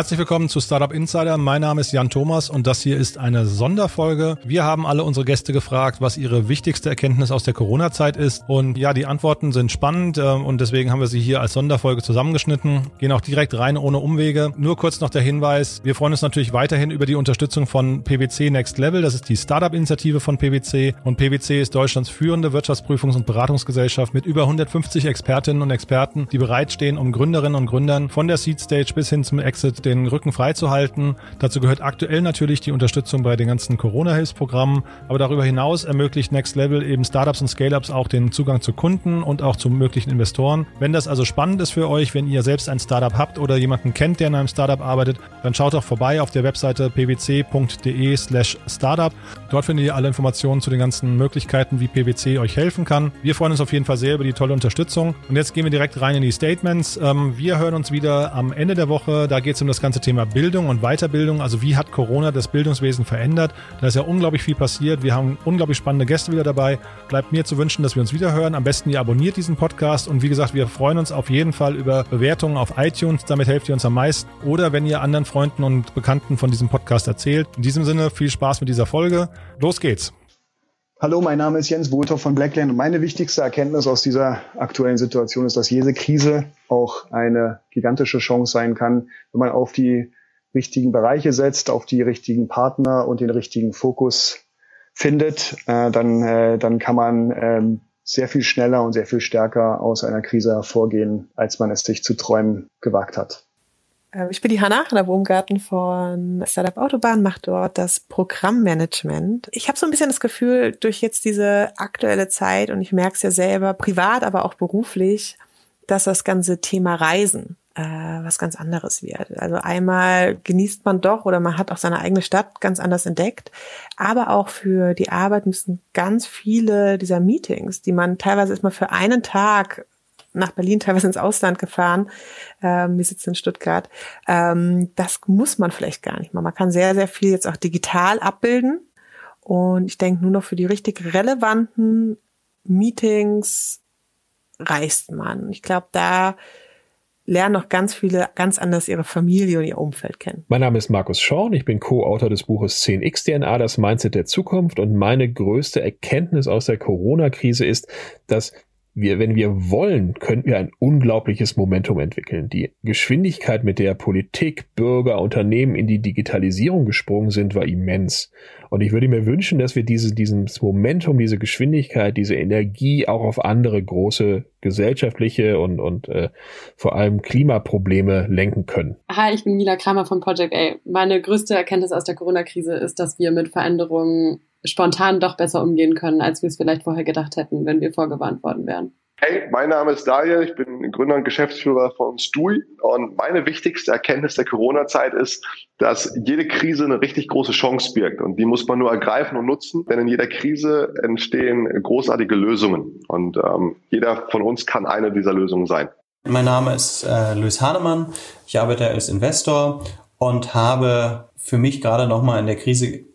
Herzlich willkommen zu Startup Insider. Mein Name ist Jan Thomas und das hier ist eine Sonderfolge. Wir haben alle unsere Gäste gefragt, was ihre wichtigste Erkenntnis aus der Corona-Zeit ist. Und ja, die Antworten sind spannend äh, und deswegen haben wir sie hier als Sonderfolge zusammengeschnitten. Gehen auch direkt rein ohne Umwege. Nur kurz noch der Hinweis. Wir freuen uns natürlich weiterhin über die Unterstützung von PwC Next Level. Das ist die Startup-Initiative von PwC und PwC ist Deutschlands führende Wirtschaftsprüfungs- und Beratungsgesellschaft mit über 150 Expertinnen und Experten, die bereitstehen, um Gründerinnen und Gründern von der Seed Stage bis hin zum Exit den Rücken freizuhalten. Dazu gehört aktuell natürlich die Unterstützung bei den ganzen Corona-Hilfsprogrammen, aber darüber hinaus ermöglicht Next Level eben Startups und Scale-Ups auch den Zugang zu Kunden und auch zu möglichen Investoren. Wenn das also spannend ist für euch, wenn ihr selbst ein Startup habt oder jemanden kennt, der in einem Startup arbeitet, dann schaut doch vorbei auf der Webseite pwc.de slash startup. Dort findet ihr alle Informationen zu den ganzen Möglichkeiten, wie PwC euch helfen kann. Wir freuen uns auf jeden Fall sehr über die tolle Unterstützung. Und jetzt gehen wir direkt rein in die Statements. Ähm, wir hören uns wieder am Ende der Woche. Da geht es um das ganze Thema Bildung und Weiterbildung. Also wie hat Corona das Bildungswesen verändert? Da ist ja unglaublich viel passiert. Wir haben unglaublich spannende Gäste wieder dabei. Bleibt mir zu wünschen, dass wir uns wieder hören. Am besten ihr abonniert diesen Podcast. Und wie gesagt, wir freuen uns auf jeden Fall über Bewertungen auf iTunes. Damit helft ihr uns am meisten. Oder wenn ihr anderen Freunden und Bekannten von diesem Podcast erzählt. In diesem Sinne viel Spaß mit dieser Folge. Los geht's. Hallo, mein Name ist Jens Wohltoff von Blackland und meine wichtigste Erkenntnis aus dieser aktuellen Situation ist, dass jede Krise auch eine gigantische Chance sein kann, wenn man auf die richtigen Bereiche setzt, auf die richtigen Partner und den richtigen Fokus findet, äh, dann, äh, dann kann man ähm, sehr viel schneller und sehr viel stärker aus einer Krise hervorgehen, als man es sich zu träumen gewagt hat. Ähm, ich bin die Hanna, Hanna Wurmgarten von Startup Autobahn, mache dort das Programmmanagement. Ich habe so ein bisschen das Gefühl, durch jetzt diese aktuelle Zeit, und ich merke es ja selber, privat, aber auch beruflich, dass das ganze Thema Reisen äh, was ganz anderes wird. Also einmal genießt man doch oder man hat auch seine eigene Stadt ganz anders entdeckt, aber auch für die Arbeit müssen ganz viele dieser Meetings, die man teilweise erstmal für einen Tag nach Berlin, teilweise ins Ausland gefahren. Ähm, wir sitzen in Stuttgart. Ähm, das muss man vielleicht gar nicht mal. Man kann sehr, sehr viel jetzt auch digital abbilden. Und ich denke, nur noch für die richtig relevanten Meetings reist man. Ich glaube, da lernen noch ganz viele ganz anders ihre Familie und ihr Umfeld kennen. Mein Name ist Markus Schorn, ich bin Co-Autor des Buches 10x DNA, das Mindset der Zukunft und meine größte Erkenntnis aus der Corona-Krise ist, dass wir, wenn wir wollen, könnten wir ein unglaubliches Momentum entwickeln. Die Geschwindigkeit, mit der Politik, Bürger, Unternehmen in die Digitalisierung gesprungen sind, war immens. Und ich würde mir wünschen, dass wir diese, dieses Momentum, diese Geschwindigkeit, diese Energie auch auf andere große gesellschaftliche und, und äh, vor allem Klimaprobleme lenken können. Hi, ich bin Mila Kramer von Project A. Meine größte Erkenntnis aus der Corona-Krise ist, dass wir mit Veränderungen spontan doch besser umgehen können, als wir es vielleicht vorher gedacht hätten, wenn wir vorgewarnt worden wären. Hey, mein Name ist Daniel, ich bin Gründer und Geschäftsführer von Stui und meine wichtigste Erkenntnis der Corona-Zeit ist, dass jede Krise eine richtig große Chance birgt und die muss man nur ergreifen und nutzen, denn in jeder Krise entstehen großartige Lösungen und ähm, jeder von uns kann eine dieser Lösungen sein. Mein Name ist äh, Luis Hahnemann, ich arbeite als Investor und habe für mich gerade nochmal in der Krise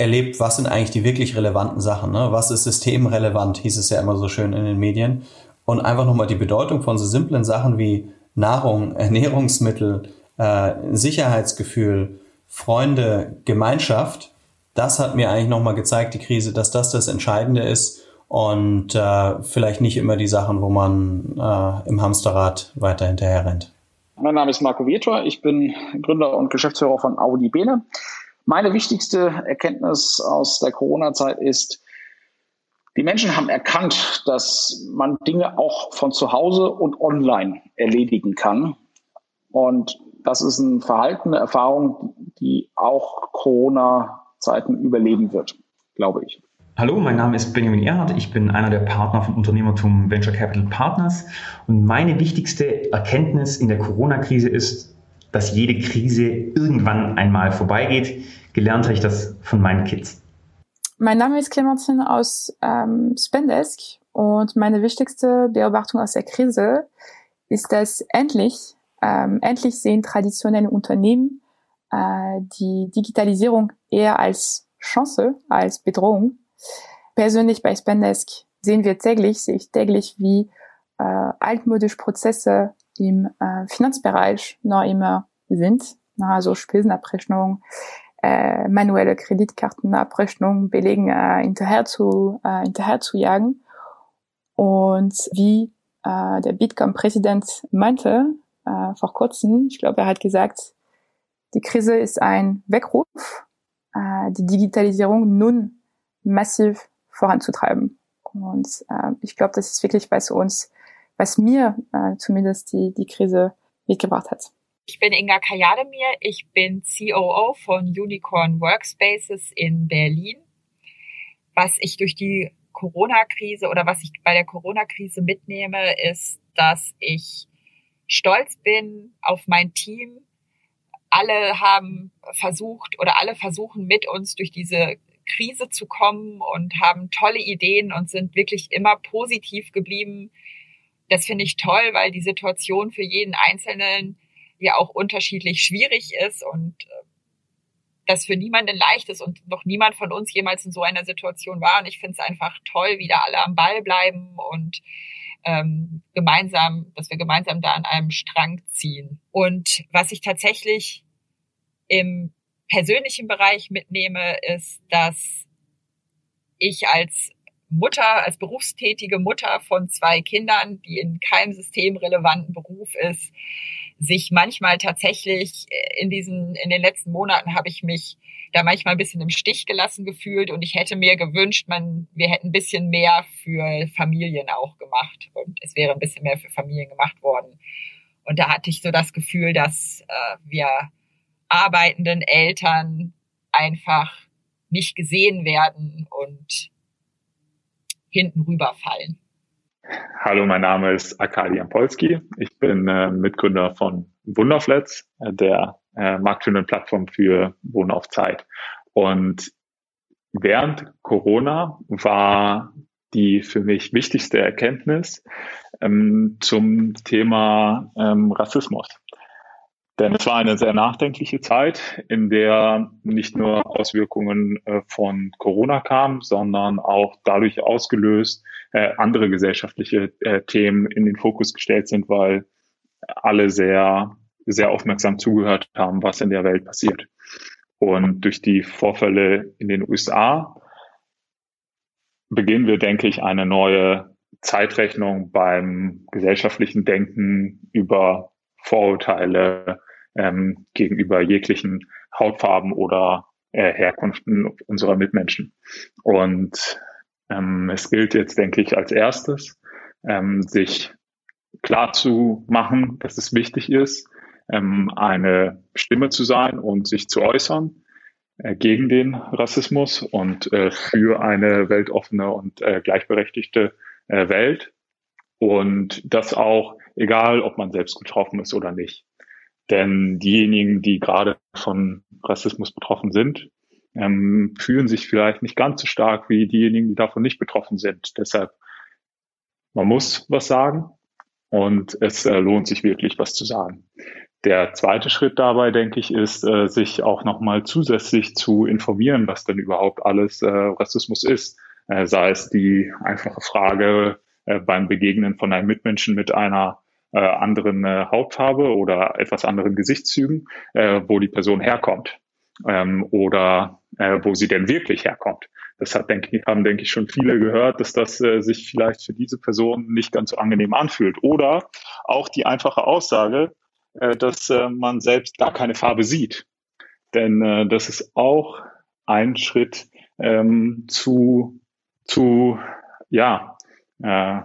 erlebt, was sind eigentlich die wirklich relevanten Sachen, ne? was ist systemrelevant, hieß es ja immer so schön in den Medien. Und einfach nochmal die Bedeutung von so simplen Sachen wie Nahrung, Ernährungsmittel, äh, Sicherheitsgefühl, Freunde, Gemeinschaft, das hat mir eigentlich nochmal gezeigt, die Krise, dass das das Entscheidende ist und äh, vielleicht nicht immer die Sachen, wo man äh, im Hamsterrad weiter hinterher rennt. Mein Name ist Marco Vietor, ich bin Gründer und Geschäftsführer von Audi Bene. Meine wichtigste Erkenntnis aus der Corona-Zeit ist, die Menschen haben erkannt, dass man Dinge auch von zu Hause und online erledigen kann. Und das ist ein Verhalten, eine Erfahrung, die auch Corona-Zeiten überleben wird, glaube ich. Hallo, mein Name ist Benjamin Erhardt. Ich bin einer der Partner von Unternehmertum Venture Capital Partners. Und meine wichtigste Erkenntnis in der Corona-Krise ist, dass jede Krise irgendwann einmal vorbeigeht. Gelernt habe ich das von meinen Kids. Mein Name ist Clementine aus ähm, Spendesk und meine wichtigste Beobachtung aus der Krise ist, dass endlich, ähm, endlich sehen traditionelle Unternehmen äh, die Digitalisierung eher als Chance, als Bedrohung. Persönlich bei Spendesk sehen wir täglich, sehe ich täglich, wie äh, altmodisch Prozesse im äh, Finanzbereich noch immer sind, also Spesenabrechnung, äh, manuelle Kreditkartenabrechnung, Belegen äh, hinterher zu äh, hinterher zu jagen. Und wie äh, der Bitkom-Präsident meinte äh, vor kurzem, ich glaube, er hat gesagt, die Krise ist ein Weckruf, äh, die Digitalisierung nun massiv voranzutreiben. Und äh, ich glaube, das ist wirklich, was uns, was mir äh, zumindest die, die Krise mitgebracht hat. Ich bin Inga Kajademir, ich bin COO von Unicorn Workspaces in Berlin. Was ich durch die Corona-Krise oder was ich bei der Corona-Krise mitnehme, ist, dass ich stolz bin auf mein Team. Alle haben versucht oder alle versuchen mit uns durch diese Krise zu kommen und haben tolle Ideen und sind wirklich immer positiv geblieben. Das finde ich toll, weil die Situation für jeden Einzelnen ja auch unterschiedlich schwierig ist und äh, das für niemanden leicht ist und noch niemand von uns jemals in so einer Situation war. Und ich finde es einfach toll, wie da alle am Ball bleiben und ähm, gemeinsam, dass wir gemeinsam da an einem Strang ziehen. Und was ich tatsächlich im persönlichen Bereich mitnehme, ist, dass ich als Mutter, als berufstätige Mutter von zwei Kindern, die in keinem systemrelevanten Beruf ist, sich manchmal tatsächlich äh, in diesen, in den letzten Monaten habe ich mich da manchmal ein bisschen im Stich gelassen gefühlt und ich hätte mir gewünscht, man, wir hätten ein bisschen mehr für Familien auch gemacht und es wäre ein bisschen mehr für Familien gemacht worden. Und da hatte ich so das Gefühl, dass äh, wir arbeitenden Eltern einfach nicht gesehen werden und hinten rüberfallen. Hallo, mein Name ist Arkadi Polski. Ich bin äh, Mitgründer von Wunderflats, der äh, marktführenden Plattform für Wohnen auf Zeit. Und während Corona war die für mich wichtigste Erkenntnis ähm, zum Thema ähm, Rassismus. Denn es war eine sehr nachdenkliche Zeit, in der nicht nur Auswirkungen äh, von Corona kamen, sondern auch dadurch ausgelöst äh, andere gesellschaftliche äh, Themen in den Fokus gestellt sind, weil alle sehr, sehr aufmerksam zugehört haben, was in der Welt passiert. Und durch die Vorfälle in den USA beginnen wir, denke ich, eine neue Zeitrechnung beim gesellschaftlichen Denken über Vorurteile, ähm, gegenüber jeglichen Hautfarben oder äh, Herkunften unserer Mitmenschen. Und ähm, es gilt jetzt, denke ich, als erstes, ähm, sich klar zu machen, dass es wichtig ist, ähm, eine Stimme zu sein und sich zu äußern äh, gegen den Rassismus und äh, für eine weltoffene und äh, gleichberechtigte äh, Welt. Und das auch, egal ob man selbst betroffen ist oder nicht. Denn diejenigen, die gerade von Rassismus betroffen sind, ähm, fühlen sich vielleicht nicht ganz so stark wie diejenigen, die davon nicht betroffen sind. Deshalb, man muss was sagen und es äh, lohnt sich wirklich, was zu sagen. Der zweite Schritt dabei, denke ich, ist, äh, sich auch nochmal zusätzlich zu informieren, was denn überhaupt alles äh, Rassismus ist. Äh, sei es die einfache Frage äh, beim Begegnen von einem Mitmenschen mit einer äh, anderen äh, Hautfarbe oder etwas anderen Gesichtszügen, äh, wo die Person herkommt ähm, oder äh, wo sie denn wirklich herkommt. Das hat, denke ich, haben, denke ich, schon viele gehört, dass das äh, sich vielleicht für diese Person nicht ganz so angenehm anfühlt. Oder auch die einfache Aussage, äh, dass äh, man selbst gar keine Farbe sieht. Denn äh, das ist auch ein Schritt ähm, zu, zu, ja, äh,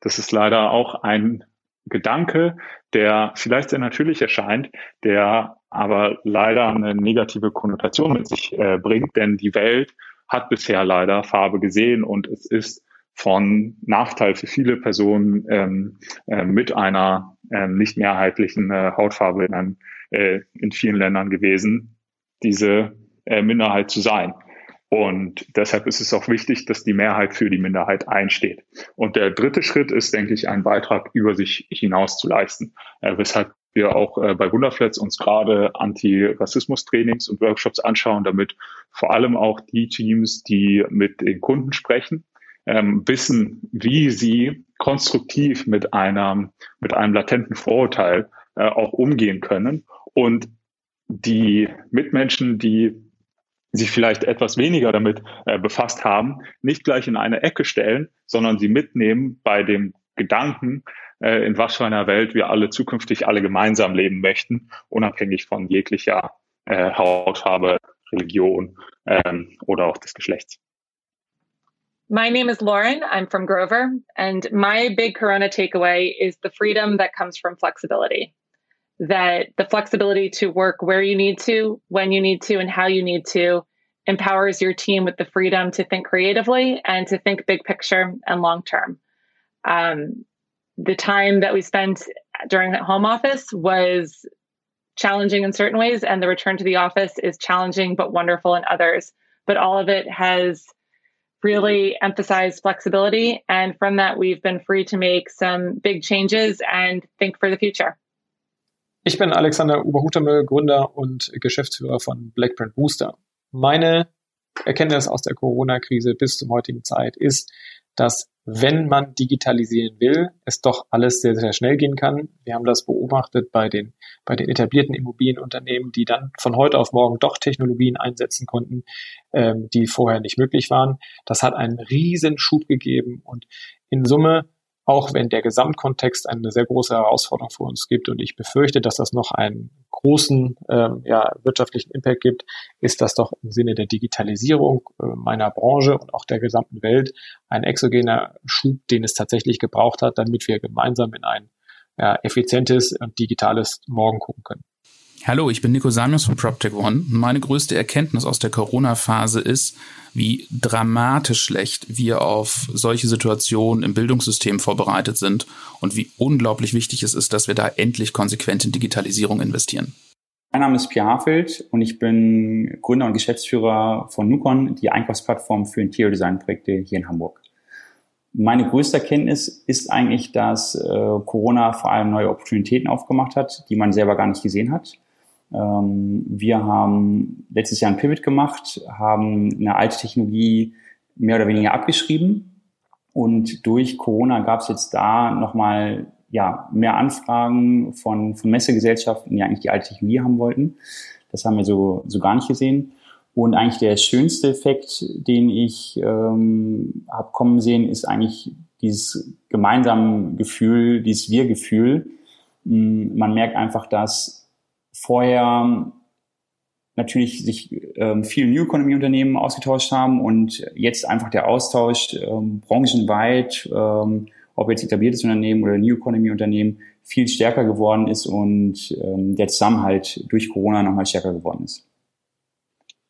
das ist leider auch ein Gedanke, der vielleicht sehr natürlich erscheint, der aber leider eine negative Konnotation mit sich äh, bringt, denn die Welt hat bisher leider Farbe gesehen und es ist von Nachteil für viele Personen ähm, äh, mit einer äh, nicht mehrheitlichen äh, Hautfarbe in, einem, äh, in vielen Ländern gewesen, diese äh, Minderheit zu sein. Und deshalb ist es auch wichtig, dass die Mehrheit für die Minderheit einsteht. Und der dritte Schritt ist, denke ich, einen Beitrag über sich hinaus zu leisten, äh, weshalb wir auch äh, bei Wunderflats uns gerade Anti-Rassismus-Trainings und Workshops anschauen, damit vor allem auch die Teams, die mit den Kunden sprechen, ähm, wissen, wie sie konstruktiv mit einem, mit einem latenten Vorurteil äh, auch umgehen können und die Mitmenschen, die sich vielleicht etwas weniger damit äh, befasst haben, nicht gleich in eine Ecke stellen, sondern sie mitnehmen bei dem Gedanken, äh, in was für einer Welt wir alle zukünftig alle gemeinsam leben möchten, unabhängig von jeglicher äh, Hautfarbe, Religion ähm, oder auch des Geschlechts. My name is Lauren. I'm from Grover. And my big Corona takeaway is the freedom that comes from flexibility. That the flexibility to work where you need to, when you need to, and how you need to empowers your team with the freedom to think creatively and to think big picture and long term. Um, the time that we spent during the home office was challenging in certain ways, and the return to the office is challenging but wonderful in others. But all of it has really emphasized flexibility. And from that, we've been free to make some big changes and think for the future. Ich bin Alexander Oberhutemel, Gründer und Geschäftsführer von Blackprint Booster. Meine Erkenntnis aus der Corona-Krise bis zum heutigen Zeit ist, dass wenn man digitalisieren will, es doch alles sehr, sehr schnell gehen kann. Wir haben das beobachtet bei den, bei den etablierten Immobilienunternehmen, die dann von heute auf morgen doch Technologien einsetzen konnten, ähm, die vorher nicht möglich waren. Das hat einen riesen Schub gegeben und in Summe auch wenn der Gesamtkontext eine sehr große Herausforderung für uns gibt und ich befürchte, dass das noch einen großen ähm, ja, wirtschaftlichen Impact gibt, ist das doch im Sinne der Digitalisierung äh, meiner Branche und auch der gesamten Welt ein exogener Schub, den es tatsächlich gebraucht hat, damit wir gemeinsam in ein ja, effizientes und digitales Morgen gucken können. Hallo, ich bin Nico Samius von PropTech One. Meine größte Erkenntnis aus der Corona-Phase ist, wie dramatisch schlecht wir auf solche Situationen im Bildungssystem vorbereitet sind und wie unglaublich wichtig es ist, dass wir da endlich konsequent in Digitalisierung investieren. Mein Name ist Pierre Hafeld und ich bin Gründer und Geschäftsführer von Nukon, die Einkaufsplattform für Interior Design Projekte hier in Hamburg. Meine größte Erkenntnis ist eigentlich, dass äh, Corona vor allem neue Opportunitäten aufgemacht hat, die man selber gar nicht gesehen hat. Ähm, wir haben letztes Jahr ein Pivot gemacht, haben eine alte Technologie mehr oder weniger abgeschrieben und durch Corona gab es jetzt da nochmal ja, mehr Anfragen von, von Messegesellschaften, die eigentlich die alte Technologie haben wollten. Das haben wir so, so gar nicht gesehen. Und eigentlich der schönste Effekt, den ich ähm, habe kommen sehen, ist eigentlich dieses gemeinsame Gefühl, dieses Wir-Gefühl. Man merkt einfach, dass vorher natürlich sich ähm, viele New Economy Unternehmen ausgetauscht haben und jetzt einfach der Austausch ähm, branchenweit, ähm, ob jetzt etabliertes Unternehmen oder New Economy Unternehmen, viel stärker geworden ist und ähm, der Zusammenhalt durch Corona nochmal stärker geworden ist.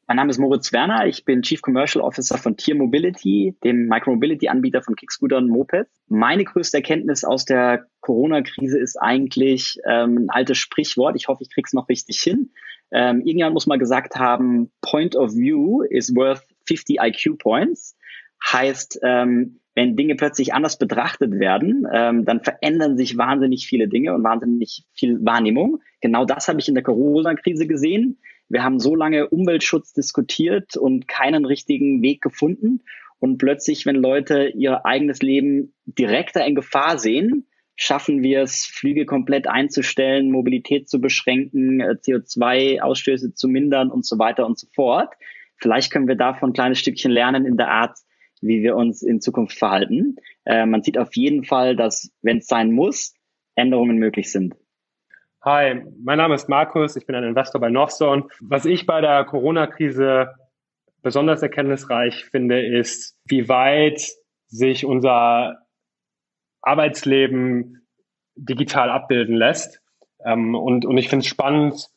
Mein Name ist Moritz Werner. Ich bin Chief Commercial Officer von Tier Mobility, dem Micromobility-Anbieter von Kickscootern und Mopeds. Meine größte Erkenntnis aus der Corona-Krise ist eigentlich ähm, ein altes Sprichwort. Ich hoffe, ich kriege es noch richtig hin. Ähm, irgendjemand muss mal gesagt haben, Point of View is worth 50 IQ Points. Heißt, ähm, wenn Dinge plötzlich anders betrachtet werden, ähm, dann verändern sich wahnsinnig viele Dinge und wahnsinnig viel Wahrnehmung. Genau das habe ich in der Corona-Krise gesehen. Wir haben so lange Umweltschutz diskutiert und keinen richtigen Weg gefunden. Und plötzlich, wenn Leute ihr eigenes Leben direkter in Gefahr sehen, schaffen wir es, Flüge komplett einzustellen, Mobilität zu beschränken, äh, CO2-Ausstöße zu mindern und so weiter und so fort. Vielleicht können wir davon ein kleines Stückchen lernen in der Art, wie wir uns in Zukunft verhalten. Äh, man sieht auf jeden Fall, dass, wenn es sein muss, Änderungen möglich sind. Hi, mein Name ist Markus, ich bin ein Investor bei Northzone. Was ich bei der Corona-Krise besonders erkenntnisreich finde, ist, wie weit sich unser Arbeitsleben digital abbilden lässt. Ähm, und, und ich finde es spannend,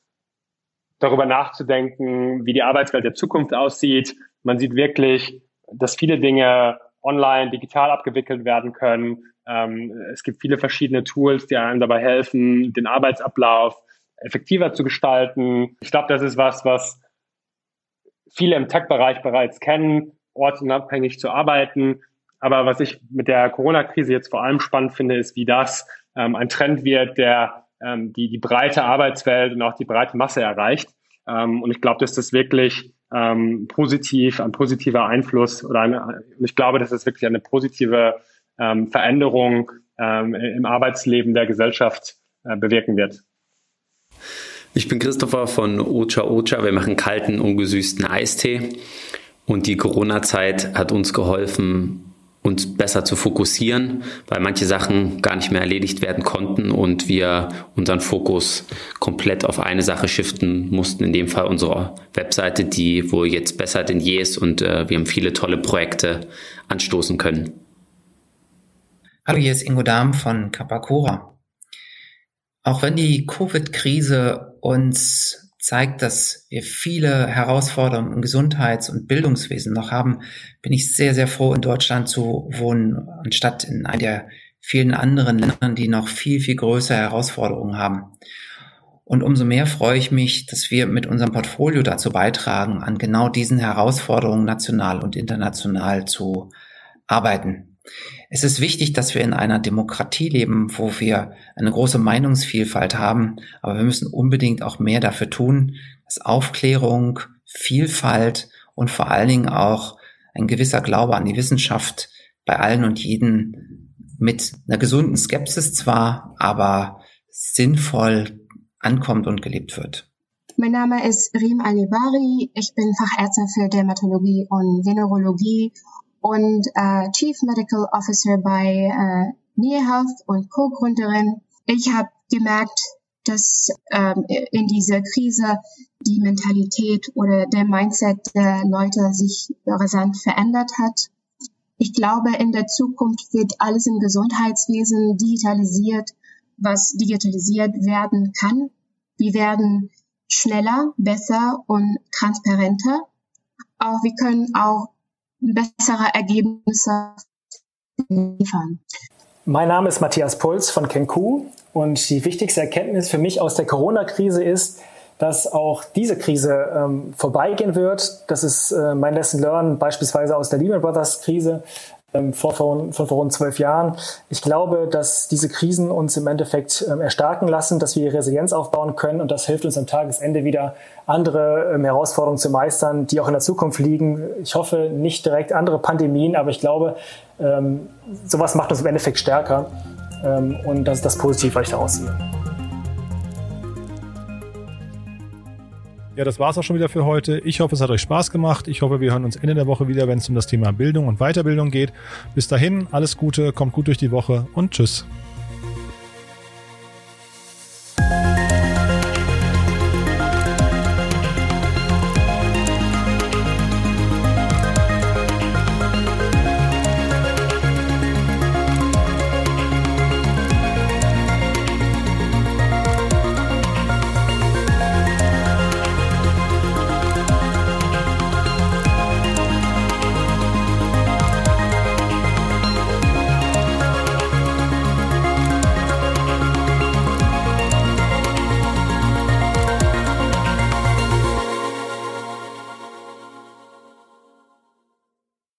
darüber nachzudenken, wie die Arbeitswelt der Zukunft aussieht. Man sieht wirklich, dass viele Dinge online, digital abgewickelt werden können. Ähm, es gibt viele verschiedene Tools, die einem dabei helfen, den Arbeitsablauf effektiver zu gestalten. Ich glaube, das ist was, was viele im Tech-Bereich bereits kennen, ortsunabhängig zu arbeiten. Aber was ich mit der Corona-Krise jetzt vor allem spannend finde, ist, wie das ähm, ein Trend wird, der ähm, die, die breite Arbeitswelt und auch die breite Masse erreicht. Ähm, und ich glaube, dass das wirklich ähm, positiv, ein positiver Einfluss oder eine, ich glaube, dass es wirklich eine positive ähm, Veränderung ähm, im Arbeitsleben der Gesellschaft äh, bewirken wird. Ich bin Christopher von Ocha Ocha. Wir machen kalten, ungesüßten Eistee. Und die Corona-Zeit hat uns geholfen, uns besser zu fokussieren, weil manche Sachen gar nicht mehr erledigt werden konnten und wir unseren Fokus komplett auf eine Sache shiften mussten, in dem Fall unsere Webseite, die wohl jetzt besser denn je ist und äh, wir haben viele tolle Projekte anstoßen können. Hallo, hier ist Ingo Dahm von Kapakura. Auch wenn die Covid-Krise uns zeigt, dass wir viele Herausforderungen im Gesundheits- und Bildungswesen noch haben, bin ich sehr, sehr froh, in Deutschland zu wohnen, anstatt in einer der vielen anderen Ländern, die noch viel, viel größere Herausforderungen haben. Und umso mehr freue ich mich, dass wir mit unserem Portfolio dazu beitragen, an genau diesen Herausforderungen national und international zu arbeiten. Es ist wichtig, dass wir in einer Demokratie leben, wo wir eine große Meinungsvielfalt haben, aber wir müssen unbedingt auch mehr dafür tun, dass Aufklärung, Vielfalt und vor allen Dingen auch ein gewisser Glaube an die Wissenschaft bei allen und jeden mit einer gesunden Skepsis zwar, aber sinnvoll ankommt und gelebt wird. Mein Name ist Rim Alibari. Ich bin Fachärztin für Dermatologie und Venerologie und äh, Chief Medical Officer bei äh, Near Health und Co-Gründerin. Ich habe gemerkt, dass ähm, in dieser Krise die Mentalität oder der Mindset der Leute sich rasant verändert hat. Ich glaube, in der Zukunft wird alles im Gesundheitswesen digitalisiert, was digitalisiert werden kann. Wir werden schneller, besser und transparenter. Aber wir können auch bessere Ergebnisse liefern. Mein Name ist Matthias Puls von Kenku und die wichtigste Erkenntnis für mich aus der Corona-Krise ist, dass auch diese Krise ähm, vorbeigehen wird. Das ist äh, mein Lesson Learned beispielsweise aus der Lehman Brothers Krise vor, vor, vor, vor rund zwölf Jahren. Ich glaube, dass diese Krisen uns im Endeffekt ähm, erstarken lassen, dass wir Resilienz aufbauen können und das hilft uns am Tagesende wieder andere ähm, Herausforderungen zu meistern, die auch in der Zukunft liegen. Ich hoffe nicht direkt andere Pandemien, aber ich glaube, ähm, sowas macht uns im Endeffekt stärker ähm, und das ist das Positive, was ich daraus sehe. Ja, das war's auch schon wieder für heute. Ich hoffe, es hat euch Spaß gemacht. Ich hoffe, wir hören uns Ende der Woche wieder, wenn es um das Thema Bildung und Weiterbildung geht. Bis dahin, alles Gute, kommt gut durch die Woche und tschüss.